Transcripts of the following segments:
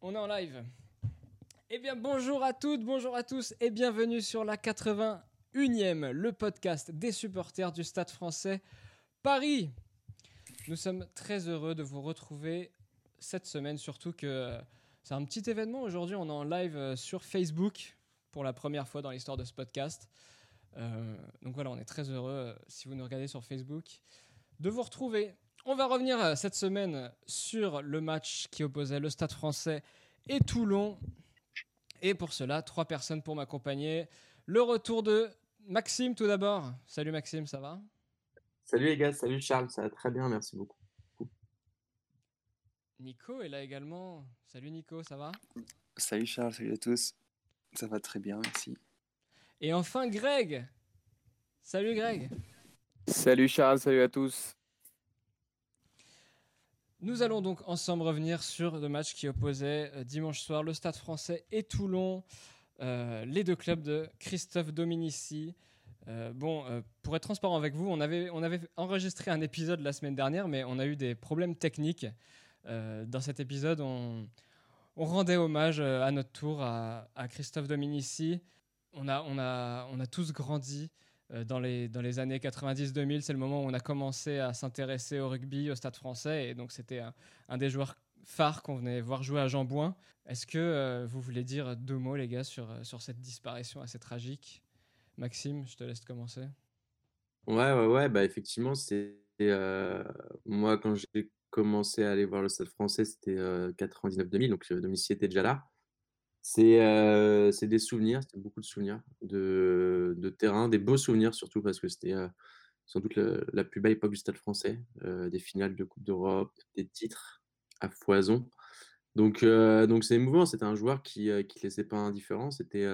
On est en live. Eh bien, bonjour à toutes, bonjour à tous et bienvenue sur la 81e, le podcast des supporters du Stade français Paris. Nous sommes très heureux de vous retrouver cette semaine, surtout que c'est un petit événement. Aujourd'hui, on est en live euh, sur Facebook pour la première fois dans l'histoire de ce podcast. Euh, donc voilà, on est très heureux, euh, si vous nous regardez sur Facebook, de vous retrouver. On va revenir euh, cette semaine sur le match qui opposait le Stade français et Toulon. Et pour cela, trois personnes pour m'accompagner. Le retour de Maxime tout d'abord. Salut Maxime, ça va? Salut les gars, salut Charles, ça va très bien, merci beaucoup. Nico est là également. Salut Nico, ça va? Salut Charles, salut à tous. Ça va très bien, merci. Et enfin Greg. Salut Greg. Salut Charles, salut à tous. Nous allons donc ensemble revenir sur le match qui opposait euh, dimanche soir le Stade français et Toulon, euh, les deux clubs de Christophe Dominici. Euh, bon, pour être transparent avec vous, on avait, on avait enregistré un épisode la semaine dernière, mais on a eu des problèmes techniques. Dans cet épisode, on, on rendait hommage à notre tour à, à Christophe Dominici. On a, on, a, on a tous grandi euh, dans les, dans les années 90-2000. C'est le moment où on a commencé à s'intéresser au rugby, au stade français. Et donc, c'était un, des joueurs phares qu'on venait voir jouer à Jambouin. Est-ce que euh, vous voulez dire deux mots, les gars, sur, euh, sur cette disparition assez tragique? Maxime, je te laisse commencer. Ouais, ouais, ouais, bah effectivement, c'est moi quand j'ai commencé à aller voir le Stade français, c'était euh, 99-2000, donc Dominici était déjà là. C'est c'est des souvenirs, c'était beaucoup de souvenirs de, de terrain, des beaux souvenirs surtout parce que c'était sans doute la plus belle époque du Stade français, des finales de Coupe d'Europe, des titres à foison. Donc donc c'est émouvant, c'était un joueur qui qui laissait pas indifférent, c'était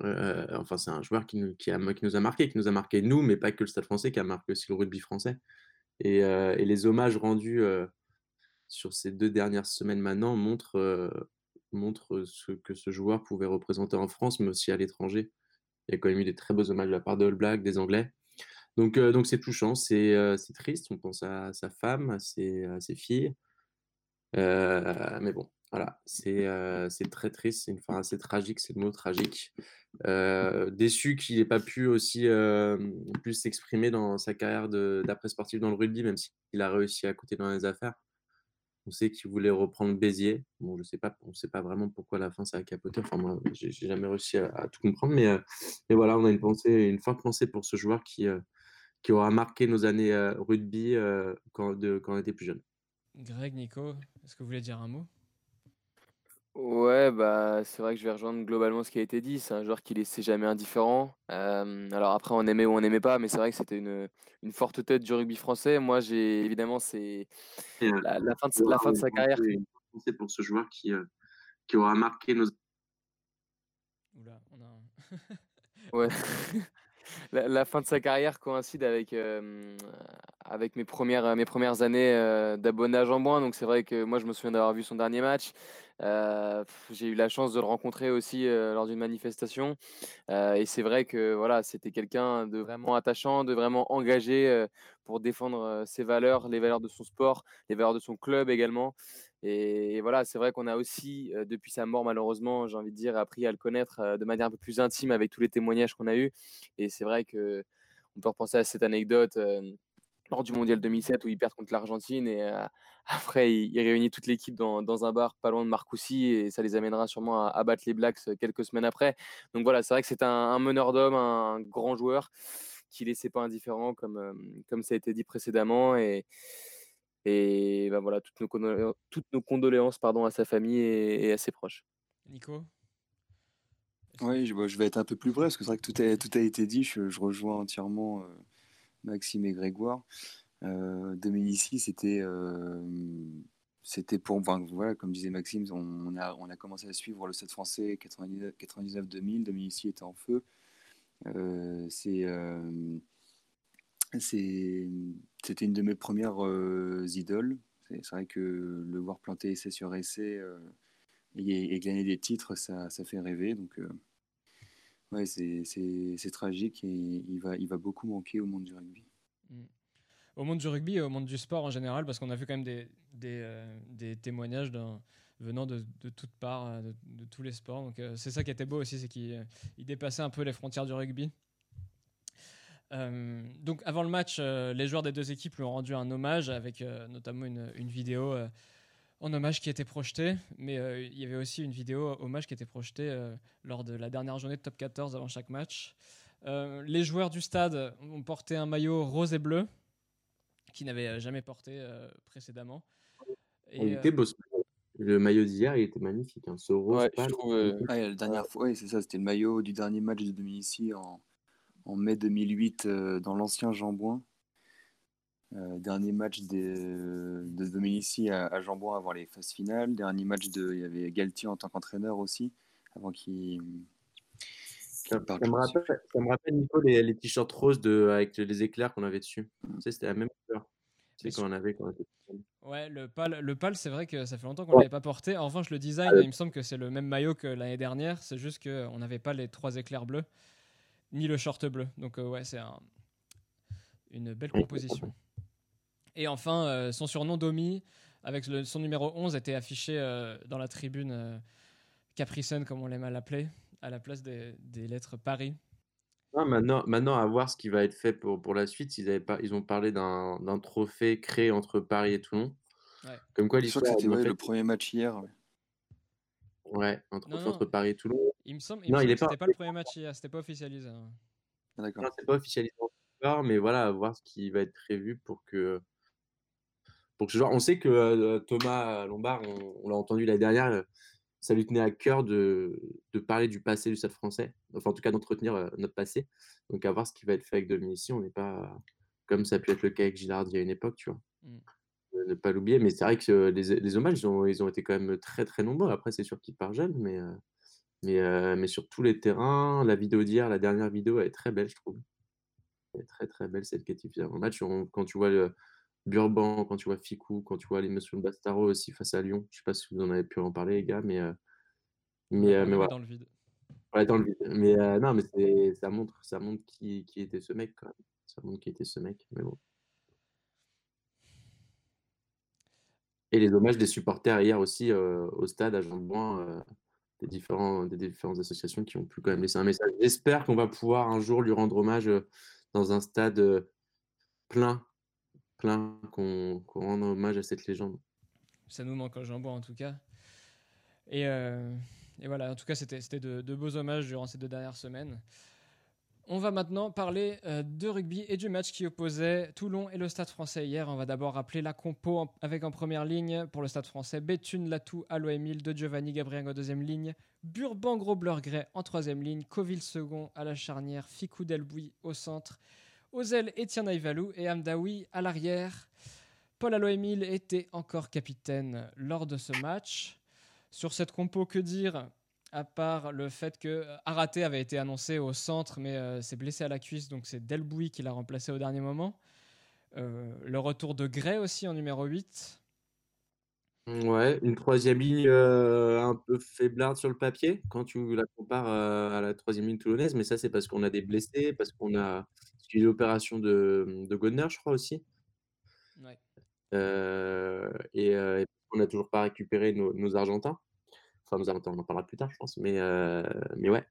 enfin, c'est un joueur qui nous, qui, a- qui nous a marqué, qui nous a marqué nous, mais pas que le Stade français, qui a marqué aussi le rugby français. Et, les hommages rendus sur ces deux dernières semaines maintenant montrent, montrent ce que ce joueur pouvait représenter en France, mais aussi à l'étranger. Il y a quand même eu des très beaux hommages de la part de All Black, des Anglais. Donc, donc c'est touchant, c'est euh, triste. On pense à sa femme, à ses, filles. Mais bon, voilà, c'est très triste, c'est une fin assez tragique, c'est le mot tragique. Déçu qu'il n'ait pas pu aussi plus s'exprimer dans sa carrière d'après sportif dans le rugby, même s'il a réussi à côté dans les affaires. On sait qu'il voulait reprendre Béziers. Bon, je sais pas, on sait pas vraiment pourquoi la fin ça a capoté. Enfin, moi, j'ai jamais réussi à, tout comprendre, mais, euh, mais voilà, on a une pensée, une forte pensée pour ce joueur qui, euh, aura marqué nos années euh, rugby quand, quand on était plus jeune. Greg, Nico, est-ce que vous voulez dire un mot? Ouais, bah c'est vrai que je vais rejoindre globalement ce qui a été dit. C'est un joueur qui laissait jamais indifférent. Euh, alors après, on aimait ou on n'aimait pas, mais c'est vrai que c'était une, une forte tête du rugby français. Moi, j'ai évidemment, c'est la, la fin de, la fin de sa carrière. Une pensée pour ce joueur qui, euh, qui aura marqué nos Oula, on a un... Ouais. La, la fin de sa carrière coïncide avec, euh, avec mes premières, mes premières années euh, d'abonné à Jambouin. Donc c'est vrai que moi, je me souviens d'avoir vu son dernier match. Euh, j'ai eu la chance de le rencontrer aussi euh, lors d'une manifestation. Euh, et c'est vrai que voilà, c'était quelqu'un de vraiment attachant, de vraiment engagé pour défendre ses valeurs, les valeurs de son sport, les valeurs de son club également. Et, voilà, c'est vrai qu'on a aussi, depuis sa mort, malheureusement, j'ai envie de dire, appris à le connaître de manière un peu plus intime avec tous les témoignages qu'on a eus. Et c'est vrai que on peut repenser à cette anecdote lors du mondial 2007 où il perd contre l'Argentine et euh, après il, il réunit toute l'équipe dans, dans un bar pas loin de Marcoussis et ça les amènera sûrement à, à battre les Blacks quelques semaines après. Donc voilà, c'est vrai que c'est un, un meneur d'hommes, un, grand joueur qui laissait pas indifférent comme, euh, comme ça a été dit précédemment et et ben voilà, toutes nos, condoléances, toutes nos condoléances pardon, à sa famille et, et à ses proches. Nico? Oui, je, bah, je vais être un peu plus bref parce que c'est vrai que tout a, tout a été dit. Je, je rejoins entièrement euh, Maxime et Grégoire. Euh, Dominici, c'était euh, c'était pour, voilà, comme disait Maxime, on a, commencé à suivre le Stade français 99-2000. Dominici était en feu. Euh, euh, c'est- c'était une de mes premières idoles. C'est vrai que le voir planter essai sur essai et, et gagner des titres, ça, ça fait rêver. Donc, Ouais, c'est tragique et il va, il va beaucoup manquer au monde du rugby. Mm. Au monde du rugby et au monde du sport en général, parce qu'on a vu quand même des, des, euh, des témoignages venant de, de toutes parts, euh, de, tous les sports. Donc c'est ça qui était beau aussi, c'est qu'il dépassait un peu les frontières du rugby. donc avant le match, les joueurs des deux équipes lui ont rendu un hommage avec notamment une, une vidéo en hommage qui était projeté, mais euh, il y avait aussi une vidéo hommage qui était projetée euh, lors de la dernière journée de top 14 avant chaque match. Euh, les joueurs du stade ont porté un maillot rose et bleu qui n'avaient jamais porté précédemment. Et, il était beau. Le maillot d'hier, il était magnifique. Hein. Ce rose la dernière fois, c'est ça, c'était le maillot du dernier match de Dominici en, en mai 2008 dans l'ancien Jambouin. Euh, dernier match de, de Dominici à, à Jambon avant les phases finales. Dernier match de. Il y avait Galtier en tant qu'entraîneur aussi, avant qu'il. ça, me rappelle, ça me rappelle, Nico, les, les t-shirts roses de, avec les éclairs qu'on avait dessus. Mm. Tu sais, c'était la même couleur. C'est quand on avait quand on était Ouais, le pal, le pal c'est vrai que ça fait longtemps qu'on ne l'avait pas porté. En revanche, le design, ah, il me semble que c'est le même maillot que l'année dernière. C'est juste qu'on n'avait pas les trois éclairs bleus, ni le short bleu. Donc, euh, ouais, c'est un, une belle composition. Et enfin, euh, son surnom Domi, avec son numéro 11, était affiché euh, dans la tribune euh, Capricène, comme on l'aime à l'appeler, à la place des, lettres Paris. maintenant, maintenant, à voir ce qui va être fait pour, pour la suite. Ils, avaient pas, ils ont parlé d'un trophée créé entre Paris et Toulon. Comme quoi l'histoire. C'était le premier match hier. Ouais, entre, Paris et Toulon. Il me semble, non, il c'était pas... le premier match hier, c'était pas officialisé. Hein. Ah, d'accord. c'est pas officialisé encore, mais voilà, à voir ce qui va être prévu pour que on sait que euh, Thomas Lombard, on, l'a entendu l'année dernière, euh, ça lui tenait à cœur de, parler du passé du Stade français, enfin en tout cas d'entretenir euh, notre passé. Donc à voir ce qui va être fait avec Dominici, on n'est pas comme ça a pu être le cas avec Gillard il y a une époque, tu vois. Mmh. Ne pas l'oublier, mais c'est vrai que les, hommages, ils ont, ils ont, été quand même très très nombreux. Après, c'est sûr qu'il part jeune, mais, mais, mais sur tous les terrains, la vidéo d'hier, la dernière vidéo, elle est très belle, je trouve. Elle est très très belle cette qualification. En match, quand tu vois le, Burban, quand tu vois Ficou, quand tu vois l'émotion de Bastaro aussi face à Lyon. Je sais pas si vous en avez pu en parler, les gars, mais, euh, mais, euh, mais voilà. Dans le vide. Ouais, dans le vide. Mais euh, non, mais ça montre, ça montre qui, qui, était ce mec, quand même. Ça montre qui était ce mec, mais bon. Et les hommages des supporters hier aussi au stade à Jean-Bouin, des, différents, des différentes associations qui ont pu quand même laisser un message. J'espère qu'on va pouvoir un jour lui rendre hommage dans un stade plein qu'on rende hommage à cette légende. Ça nous manque en jambon en tout cas. Et, euh, et voilà, en tout cas, c'était de, beaux hommages durant ces deux dernières semaines. On va maintenant parler euh, de rugby et du match qui opposait Toulon et le Stade français hier. On va d'abord rappeler la compo avec en première ligne pour le Stade français Béthune, Latou, Alo Emile, De Giovanni, Gabriel en deuxième ligne, Burban, Grobler, Gray en troisième ligne, Coville second à la charnière, Ficou Delbouy au centre ailes, Etienne Aïvalou et Amdaoui à l'arrière. Paul Aloemil était encore capitaine lors de ce match. Sur cette compo, que dire à part le fait que Araté avait été annoncé au centre, mais euh, s'est blessé à la cuisse, donc c'est Delbouy qui l'a remplacé au dernier moment. Euh, le retour de Gray aussi en numéro 8. Ouais, une troisième ligne euh, un peu faiblarde sur le papier quand tu la compares à la troisième ligne toulonnaise, mais ça c'est parce qu'on a des blessés, parce qu'on a l'opération de, de Godner, je crois aussi. Euh, et, on n'a toujours pas récupéré nos, Argentins. Enfin, nos Argentins, on en parlera plus tard, je pense. Mais, euh, mais ouais.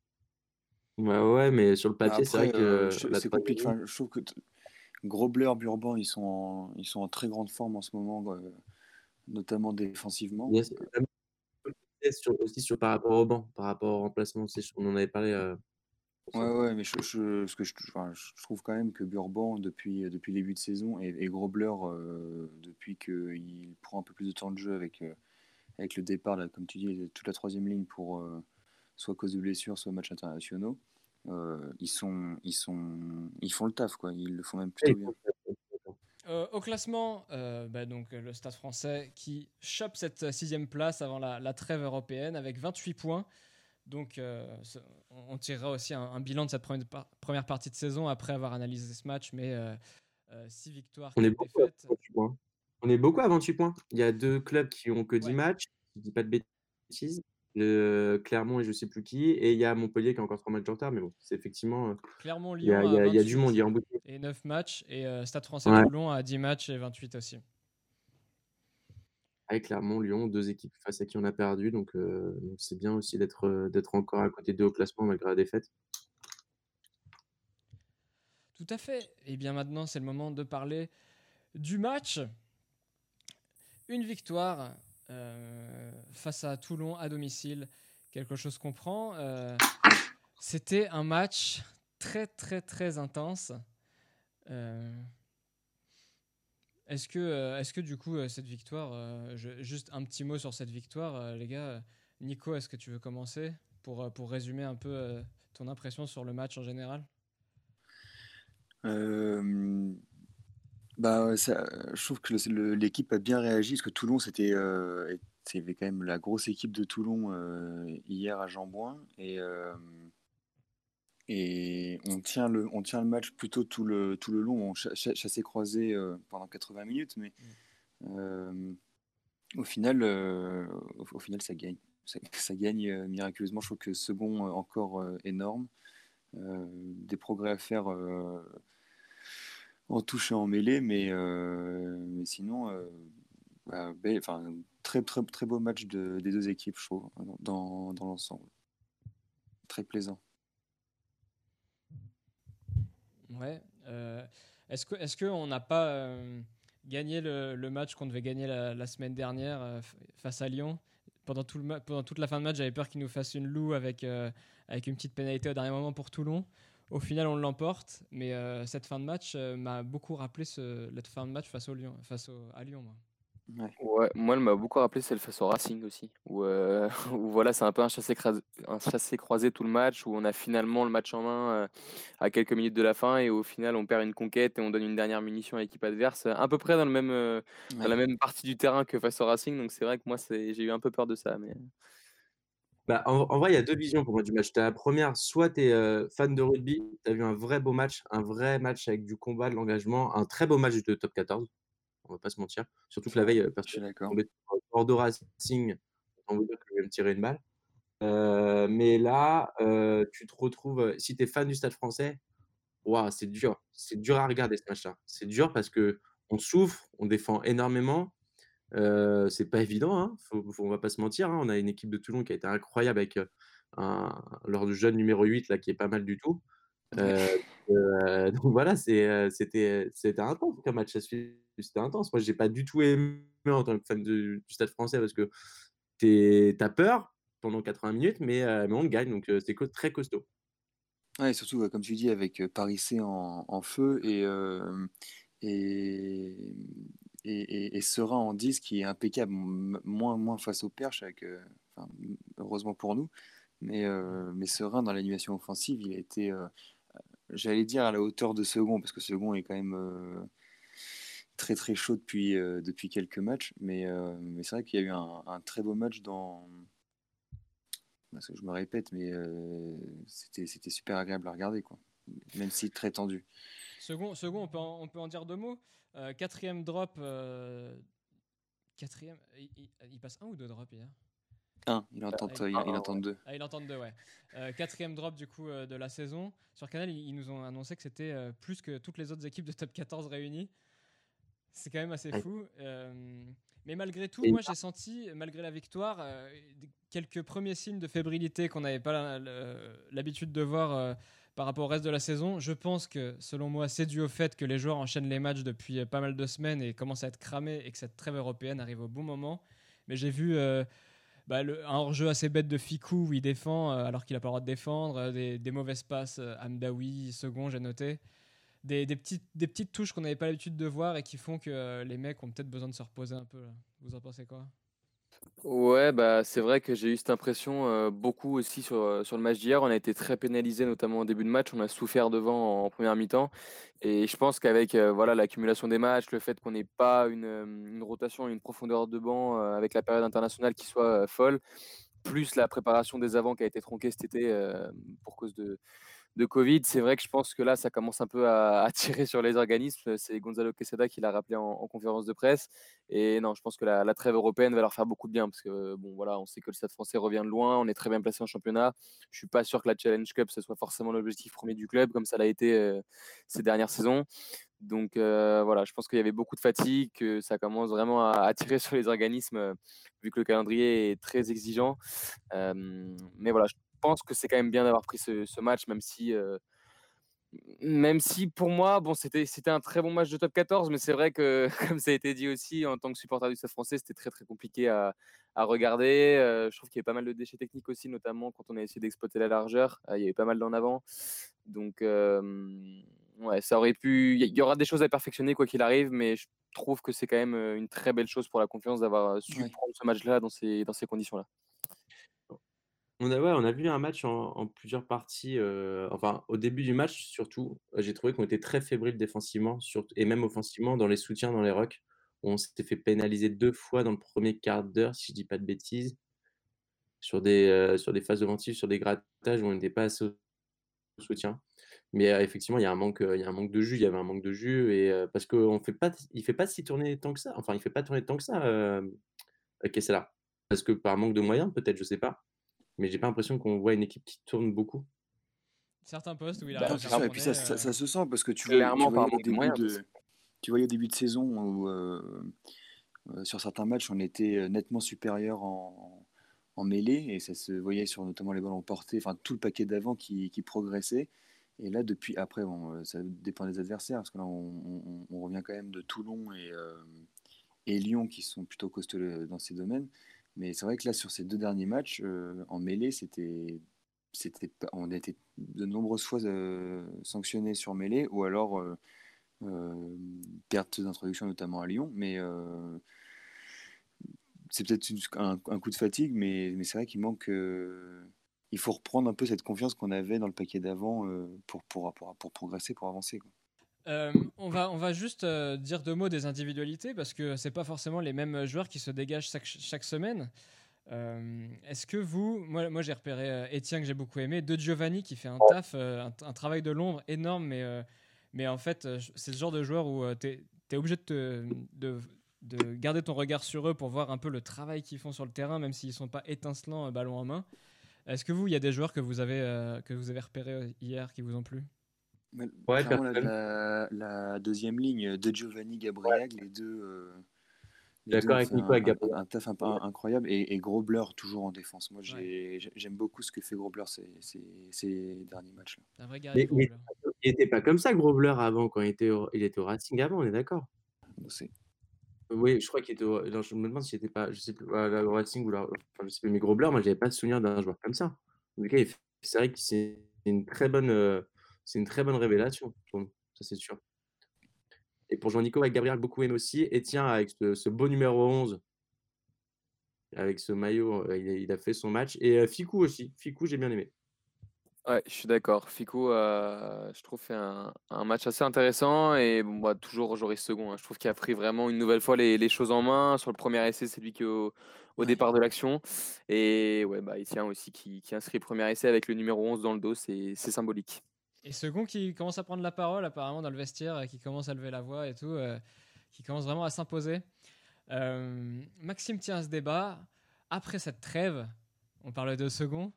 ouais. Ouais, mais sur le papier, c'est vrai que. Euh, c'est compliqué. je trouve que Grobler, Burban, ils sont, en, ils sont en très grande forme en ce moment, notamment défensivement. Yes. aussi sur, par rapport au banc, par rapport au remplacement. On en avait parlé Ouais, ouais, mais je, je, ce que je, je trouve quand même que Burban, depuis, depuis le début de saison, et, et Grobler, euh, depuis qu'il prend un peu plus de temps de jeu avec, euh, avec le départ, là, comme tu dis, toute la troisième ligne pour euh, soit cause de blessure, soit matchs internationaux, ils, sont, ils, sont, ils font le taf, quoi. Ils le font même plutôt bien. au classement, bah, donc, le Stade français qui chope cette sixième place avant la, la trêve européenne avec 28 points. Donc, euh, on tirera aussi un, bilan de cette première, partie de saison après avoir analysé ce match, mais euh, euh, six victoires. On est, beaucoup on est beaucoup à 28 points. Il y a deux clubs qui ont que 10 matchs, je ne dis pas de bêtises. Clermont et je sais plus qui. Et il y a Montpellier qui a encore trois matchs de retard. Mais bon, c'est effectivement. Clermont, Il y a, Lyon y a a- y a du 28 monde, il y a embouteillé. et 9 matchs. Et euh, Stade français Ouais. Toulon a 10 matchs et 28 aussi. Avec Clermont, Lyon, deux équipes face à qui on a perdu. Donc, euh, c'est bien aussi d'être euh, d'être encore à côté d'eux au classement malgré la défaite. Tout à fait. Et bien maintenant, c'est le moment de parler du match. Une victoire euh, face à Toulon à domicile. Quelque chose qu'on prend. C'était un match très très très intense. Est-ce que, euh, est-ce que du coup euh, cette victoire, euh, juste un petit mot sur cette victoire, les gars. Nico, est-ce que tu veux commencer pour, pour résumer un peu ton impression sur le match en général? Bah, je trouve que l'équipe a bien réagi parce que Toulon, c'était, euh, quand même la grosse équipe de Toulon hier à Jambouin et, et on tient le, on tient le match plutôt tout le, tout le long. On cha- cha- chassé croisé euh, pendant 80 minutes, mais euh, au final, euh, au, final, ça gagne. Ça, ça gagne miraculeusement. Je trouve que second encore énorme. Euh, des progrès à faire en touche et en mêlée, mais, mais sinon, bah, belle- très, très, très beau match de- des deux équipes, je trouve, dans, dans l'ensemble. Très plaisant. Ouais. euh, est-ce que est-ce qu'on n'a pas euh, gagné le, match qu'on devait gagner la, semaine dernière euh, face à Lyon? Pendant, toute la fin de match, j'avais peur qu'ils nous fassent une loue avec, avec une petite pénalité au dernier moment pour Toulon. Au final, on l'emporte, mais cette fin de match m'a beaucoup rappelé ce, cette fin de match face, Lyon, face à Lyon. Ouais, moi, elle m'a beaucoup rappelé celle face au Racing aussi, où, euh, où voilà, c'est un peu un chassé, crasé- un chassé croisé tout le match, où on a finalement le match en main euh, à quelques minutes de la fin, et au final, on perd une conquête et on donne une dernière munition à l'équipe adverse, à peu près dans, le même, euh, dans la même partie du terrain que face au Racing, donc c'est vrai que moi, j'ai eu un peu peur de ça. Mais... Bah, en, en vrai, il y a deux visions pour moi du match. T'as la première, soit tu es fan de rugby, tu as vu un vrai beau match, un vrai match avec du combat, de l'engagement, un très beau match de top 14, on va pas se mentir. Surtout que la veille, euh, personne d'accord. tombé sur Bordeaux Racing, on veut dire que je vais me tirer une balle. Euh, mais là, euh, tu te retrouves, euh, si tu es fan du Stade français, waouh, c'est dur. C'est dur à regarder ce match-là. C'est dur parce que on souffre, on défend énormément. Euh, c'est pas évident, hein. Faut, faut- on va pas se mentir. hein. On a une équipe de Toulon qui a été incroyable avec euh, un, leur jeune numéro 8 là, qui est pas mal du tout. Euh, euh, donc voilà, euh, c'était intense comme match. à suivre. C'était intense. Moi, j'ai pas du tout aimé en tant que fan du Stade français parce que t'as peur pendant 80 minutes, mais, euh, mais on gagne. Donc euh, c'est très costaud. Ouais, et surtout, comme tu dis, avec euh, Paris C en, feu et, euh, et, et, et- et Serein en 10 qui est impeccable, moins, moins face au perche, avec, euh, heureusement pour nous, mais, mais dans l'animation offensive, il a été, j'allais dire, à la hauteur de Second, parce que Second est quand même très très chaud depuis, euh, depuis quelques matchs, mais, euh, mais c'est vrai qu'il y a eu un, un très beau match dans parce que je me répète, mais euh, c'était super agréable à regarder, quoi. Même si très tendu. Second, second on, peut en, on peut en dire deux mots. Euh, quatrième drop. quatrième. Il, il- il passe un ou deux drops hier? Un, il entend, il, il deux. Ah, il entend deux, ouais. Euh, quatrième drop du coup euh, de la saison. Sur Canal, ils, ils nous ont annoncé que c'était euh, plus que toutes les autres équipes de top 14 réunies. C'est quand même assez fou. Euh, mais malgré tout, moi j'ai senti, malgré la victoire, euh, quelques premiers signes de fébrilité qu'on n'avait pas l'habitude de voir euh, par rapport au reste de la saison. Je pense que, selon moi, c'est dû au fait que les joueurs enchaînent les matchs depuis pas mal de semaines et commencent à être cramés et que cette trêve européenne arrive au bon moment. Mais j'ai vu bah, le- un hors-jeu assez bête de Fikou où il défend alors qu'il n'a pas le droit de défendre, des, des mauvaises passes, Amdawi, second, j'ai noté. Des, petites, touches qu'on n'avait pas l'habitude de voir et qui font que euh, les mecs ont peut-être besoin de se reposer un peu. Vous en pensez quoi? Ouais, bah, c'est vrai que j'ai eu cette impression euh, beaucoup aussi sur, euh, sur le match d'hier. On a été très pénalisé, notamment au début de match. On a souffert devant en, première mi-temps. Et je pense qu'avec voilà, l'accumulation des matchs, le fait qu'on n'ait pas une, une rotation une profondeur de banc avec la période internationale qui soit folle, plus la préparation des avants qui a été tronquée cet été pour cause de, de Covid. C'est vrai que je pense que là, ça commence un peu à, tirer sur les organismes. C'est Gonzalo Quesada qui l'a rappelé en, conférence de presse. Et non, je pense que la, trêve européenne va leur faire beaucoup de bien parce que bon, voilà, on sait que le Stade Français revient de loin, on est très bien placé en championnat. Je suis pas sûr que la Challenge Cup ce soit forcément l'objectif premier du club comme ça l'a été euh, ces dernières saisons. Donc euh, voilà, je pense qu'il y avait beaucoup de fatigue, que ça commence vraiment à, tirer sur les organismes euh, vu que le calendrier est très exigeant. mais voilà, je pense que c'est quand même bien d'avoir pris ce, match, même si, euh, même si pour moi, bon, c'était, c'était un très bon match de top 14, mais c'est vrai que, comme ça a été dit aussi, en tant que supporter du Stade français, c'était très très compliqué à, à regarder. Euh, je trouve qu'il y avait pas mal de déchets techniques aussi, notamment quand on a essayé d'exploiter la largeur. Euh, il y avait pas mal d'en avant. Donc, ouais, ça aurait pu. Il y aura des choses à perfectionner quoi qu'il arrive, mais je trouve que c'est quand même une très belle chose pour la confiance d'avoir su prendre ce match-là dans ces, dans ces conditions-là. On a, vu un match en, plusieurs parties. Euh, enfin, au début du match, surtout, euh, j'ai trouvé qu'on était très fébrile défensivement et même offensivement dans les soutiens, dans les rocks. On s'était fait pénaliser deux fois dans le premier quart d'heure, si je dis pas de bêtises, sur des, euh, phases offensives, sur des grattages où on n'était pas assez au soutien. Mais effectivement, il y, a un manque, il y a un manque de jus. Il y avait un manque de jus et, parce qu'il fait pas, il fait pas si tourner tant que ça. Enfin, il fait pas tourner tant que ça, euh, là Parce que par manque de moyens, peut-être, je sais pas mais j'ai pas l'impression qu'on voit une équipe qui tourne beaucoup. Certains postes où il a bah, ça, et puis ça, ça, se sent parce que tu vois, tu voyais, au début de, tu voyais au début de saison où euh, euh, sur certains matchs on était euh, nettement supérieur en, en, mêlée et ça se voyait sur notamment les ballons portés, enfin tout le paquet d'avant qui, qui, progressait. Et là, depuis après, bon, ça dépend des adversaires parce que là on, on, revient quand même de Toulon et, et Lyon qui sont plutôt costauds dans ces domaines. Mais c'est vrai que là, sur ces deux derniers matchs, euh, en mêlée, c'était, c'était, on a été de nombreuses fois euh, sanctionnés sur mêlée, ou alors euh, perte d'introduction, notamment à Lyon. Mais c'est peut-être un, coup de fatigue, mais, mais c'est vrai qu'il manque. il faut reprendre un peu cette confiance qu'on avait dans le paquet d'avant pour, pour, pour, pour, progresser, pour avancer. Quoi. Euh, on, va, on va juste euh, dire deux mots des individualités parce que c'est pas forcément les mêmes joueurs qui se dégagent chaque, semaine. Euh, est-ce que vous, moi, j'ai repéré Etienne que j'ai beaucoup aimé, De Giovanni qui fait un taf, un, travail de l'ombre énorme, mais, mais en fait c'est ce genre de joueur où tu es, obligé de, de, de, garder ton regard sur eux pour voir un peu le travail qu'ils font sur le terrain, même s'ils sont pas étincelants ballon en main. Est-ce que vous, il y a des joueurs que vous avez, que vous avez repérés hier qui vous ont plu? Ouais, la, la, deuxième ligne de Giovanni Gabriel, les deux. Euh, D'accord avec Nico un, un, taf un peu incroyable et, gros Grobler toujours en défense. Moi, j'aime beaucoup ce que fait Grobler ces, ces, ces derniers matchs. Là. Il n'était pas comme ça, Grobler, avant, quand il était au, il était au Racing avant, on est d'accord? Oui, je crois qu'il était au, je me demande s'il n'était pas, je sais plus, au Racing ou là, enfin, je sais plus, mais Grobler, moi, j'avais pas de souvenir d'un joueur comme ça. En tout cas, c'est vrai que c'est une très bonne. Euh, c'est une très bonne révélation ça c'est sûr. Et pour Jean-Nico, avec Gabriel, beaucoup aimé aussi. Et tiens, avec ce, beau numéro 11, avec ce maillot, euh, il a, fait son match. Et euh, Ficou aussi. Ficou, j'ai bien aimé. Ouais, je suis d'accord. Fico, euh, je trouve, fait un, match assez intéressant et bon, bah, toujours Joris Second. Hein. Je trouve qu'il a pris vraiment une nouvelle fois les, choses en main. Sur le premier essai, c'est lui qui est au, départ de l'action. Et ouais, bah, il tient aussi qui, qui inscrit le premier essai avec le numéro 11 dans le dos. C'est symbolique. Et Second qui commence à prendre la parole apparemment dans le vestiaire, euh, qui commence à lever la voix et tout, euh, qui commence vraiment à s'imposer. Euh, Maxime tient à ce débat. Après cette trêve, on parle de Second.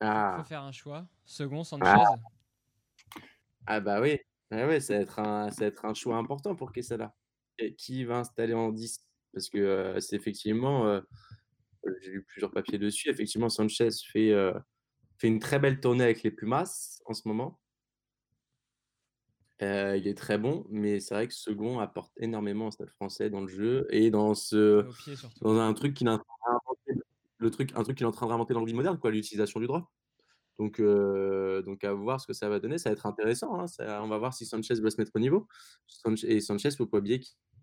Il ah. faut faire un choix. Second, Sanchez. Ah, ah bah oui. Ah ouais, ça, va être un, ça va être un choix important pour Quesada. Et qui va installer en 10 Parce que c'est effectivement, j'ai lu plusieurs papiers dessus, effectivement Sanchez fait fait une très belle tournée avec les Pumas en ce moment. Euh, il est très bon, mais c'est vrai que Second apporte énormément au stade français dans le jeu et dans ce dans un truc qu'il est en train le truc un truc qu'il est en train d'inventer dans le vie moderne quoi, l'utilisation du droit. Donc euh, donc à voir ce que ça va donner, ça va être intéressant. Hein, on va voir si Sanchez va se mettre au niveau. Et Sanchez, faut pas oublier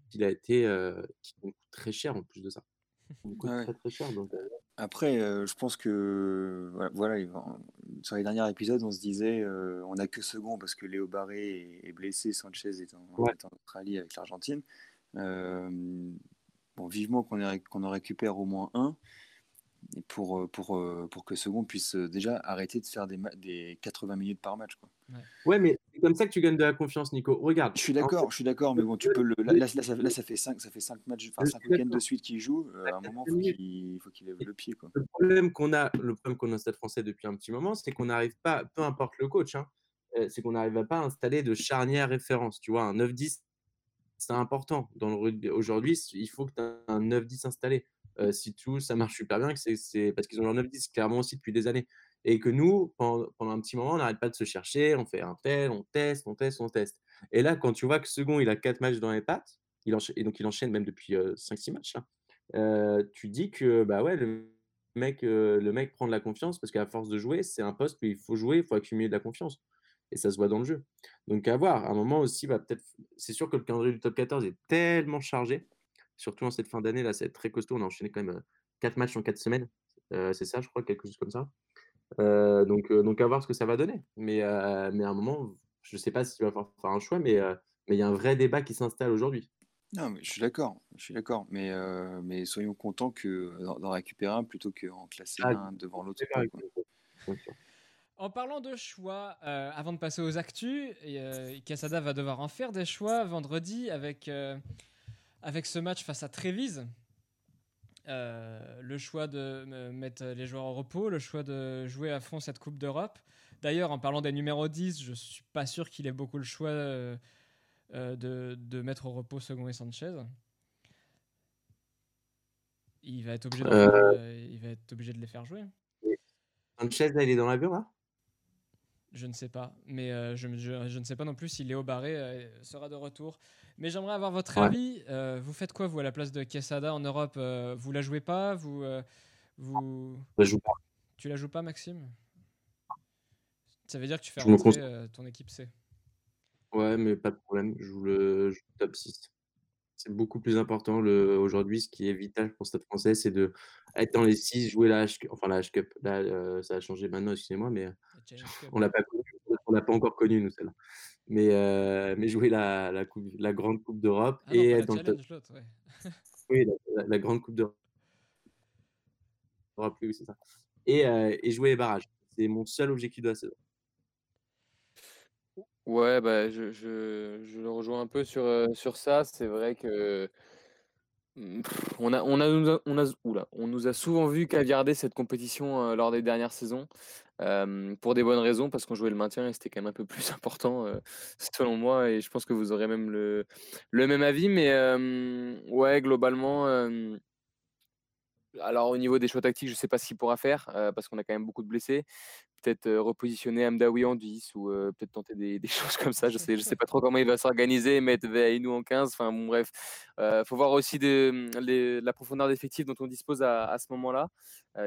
qu'il a été euh, très cher en plus de ça. très très cher. Donc, après, euh, je pense que voilà, sur les derniers épisodes, on se disait euh, on n'a que second parce que Léo Barré est, blessé, Sanchez est en, Australie avec l'Argentine. Euh, bon, vivement qu'on en récupère au moins un. pour, pour, pour que Second puisse déjà arrêter de faire des, des 80 minutes par match. Quoi. Ouais, mais comme ça que tu gagnes de la confiance, Nico. Regarde. Je suis d'accord, je suis d'accord, mais bon, tu peux le. Là, ça, fait 5 ça fait cinq matchs, enfin 5 week-ends de suite qu'il joue. à un moment, il faut qu'il lève le pied. Quoi. Le problème qu'on a, le problème qu'on a au Stade Français depuis un petit moment, c'est qu'on n'arrive pas, peu importe le coach, hein, c'est qu'on n'arrive pas à installer de charnière référence. Tu vois, un 9-10, c'est important. Dans le rugby aujourd'hui, il faut que tu aies un 9-10 installé. si tout ça marche super bien, c'est parce qu'ils ont leur 9-10 clairement aussi depuis des années. Et que nous, pendant, un petit moment, on n'arrête pas de se chercher, on fait un tel, on teste, on teste, on teste. Et là, quand tu vois que second, il a 4 matchs dans les pattes, il et donc il enchaîne même depuis 5-6 matchs, tu dis que bah ouais, le mec, le mec prend de la confiance parce qu'à force de jouer, c'est un poste où il faut jouer, il faut accumuler de la confiance et ça se voit dans le jeu. Donc à voir, à un moment aussi, va peut-être. C'est sûr que le calendrier du top 14 est tellement chargé, surtout en cette fin d'année, là, c'est très costaud. On a enchaîné quand même 4 matchs en 4 semaines. c'est ça, je crois, quelque chose comme ça. Donc, donc à voir ce que ça va donner. Mais, mais à un moment, je ne sais pas s'il va falloir faire un choix, mais mais il y a un vrai débat qui s'installe aujourd'hui. Non, mais je suis d'accord, je suis d'accord, mais, mais soyons contents que d'en récupérer un plutôt qu'en classer ah, un devant l'autre. En parlant de choix, euh, avant de passer aux actus, euh, Casada va devoir en faire des choix vendredi avec, euh, avec ce match face à Trévise. Le choix de mettre les joueurs au repos, le choix de jouer à fond cette Coupe d'Europe. D'ailleurs, en parlant des numéros 10, je suis pas sûr qu'il ait beaucoup le choix de, de, mettre au repos Second et Sanchez. Il va être obligé de, il va être obligé de les faire jouer. Sanchez, il est dans l'avion là? Je ne sais pas. Mais euh, je, je, ne sais pas non plus si Léo Barré euh, sera de retour. Mais j'aimerais avoir votre avis. Euh, vous faites quoi, vous, à la place de Quesada en Europe Vous la jouez pas vous, vous... Je la joue pas. Tu la joues pas, Maxime? Ça veut dire que tu fais rentrer ton équipe C. Ouais, mais pas de problème. Je joue le, top 6. C'est beaucoup plus important aujourd'hui. Ce qui est vital pour Stade français, c'est de être dans les 6, jouer la H, enfin la H Cup. Là, ça a changé maintenant, excusez-moi, mais on l'a pas on l'a pas encore connu nous celle-là. Mais euh, mais jouer la, la, coupe, la grande coupe d'Europe ah et être dans le oui, la, grande coupe d'Europe. Oui, c'est ça. Et, euh, et, jouer les barrages. C'est mon seul objectif de la saison. Ouais, bah, je, je, je le rejoins un peu sur, euh, sur ça. C'est vrai que on a, on a, on a, on nous a souvent vu caviarder cette compétition lors des dernières saisons, pour des bonnes raisons, parce qu'on jouait le maintien et c'était quand même un peu plus important, selon moi, et je pense que vous aurez même le, le même avis, mais ouais, globalement, alors au niveau des choix tactiques, je ne sais pas ce qu'il pourra faire, parce qu'on a quand même beaucoup de blessés peut-être repositionner Amdawi en 10 ou peut-être tenter des, des, choses comme ça. Je sais, je sais pas trop comment il va s'organiser, mettre Veainou en 15. Enfin bon, bref, il faut voir aussi de, mmh, la profondeur d'effectifs dont on dispose à, à ce moment-là,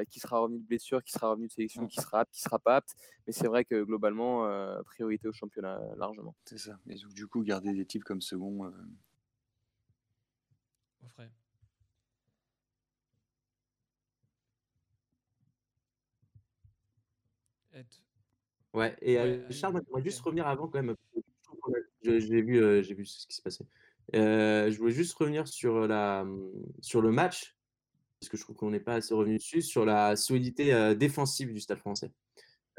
qui sera revenu de blessure, qui sera revenu de sélection, qui sera apte, qui sera pas apte. Mais c'est vrai que globalement, priorité au championnat largement. C'est ça. Et donc, du coup, garder des types comme second. Au frais. Ouais, et Charles, j'aimerais juste revenir avant quand même. J'ai vu, j'ai vu ce qui s'est passé. je voulais juste revenir sur, la, mmh, sur le match, parce que je trouve qu'on n'est pas assez revenu dessus, sur la solidité défensive du Stade français.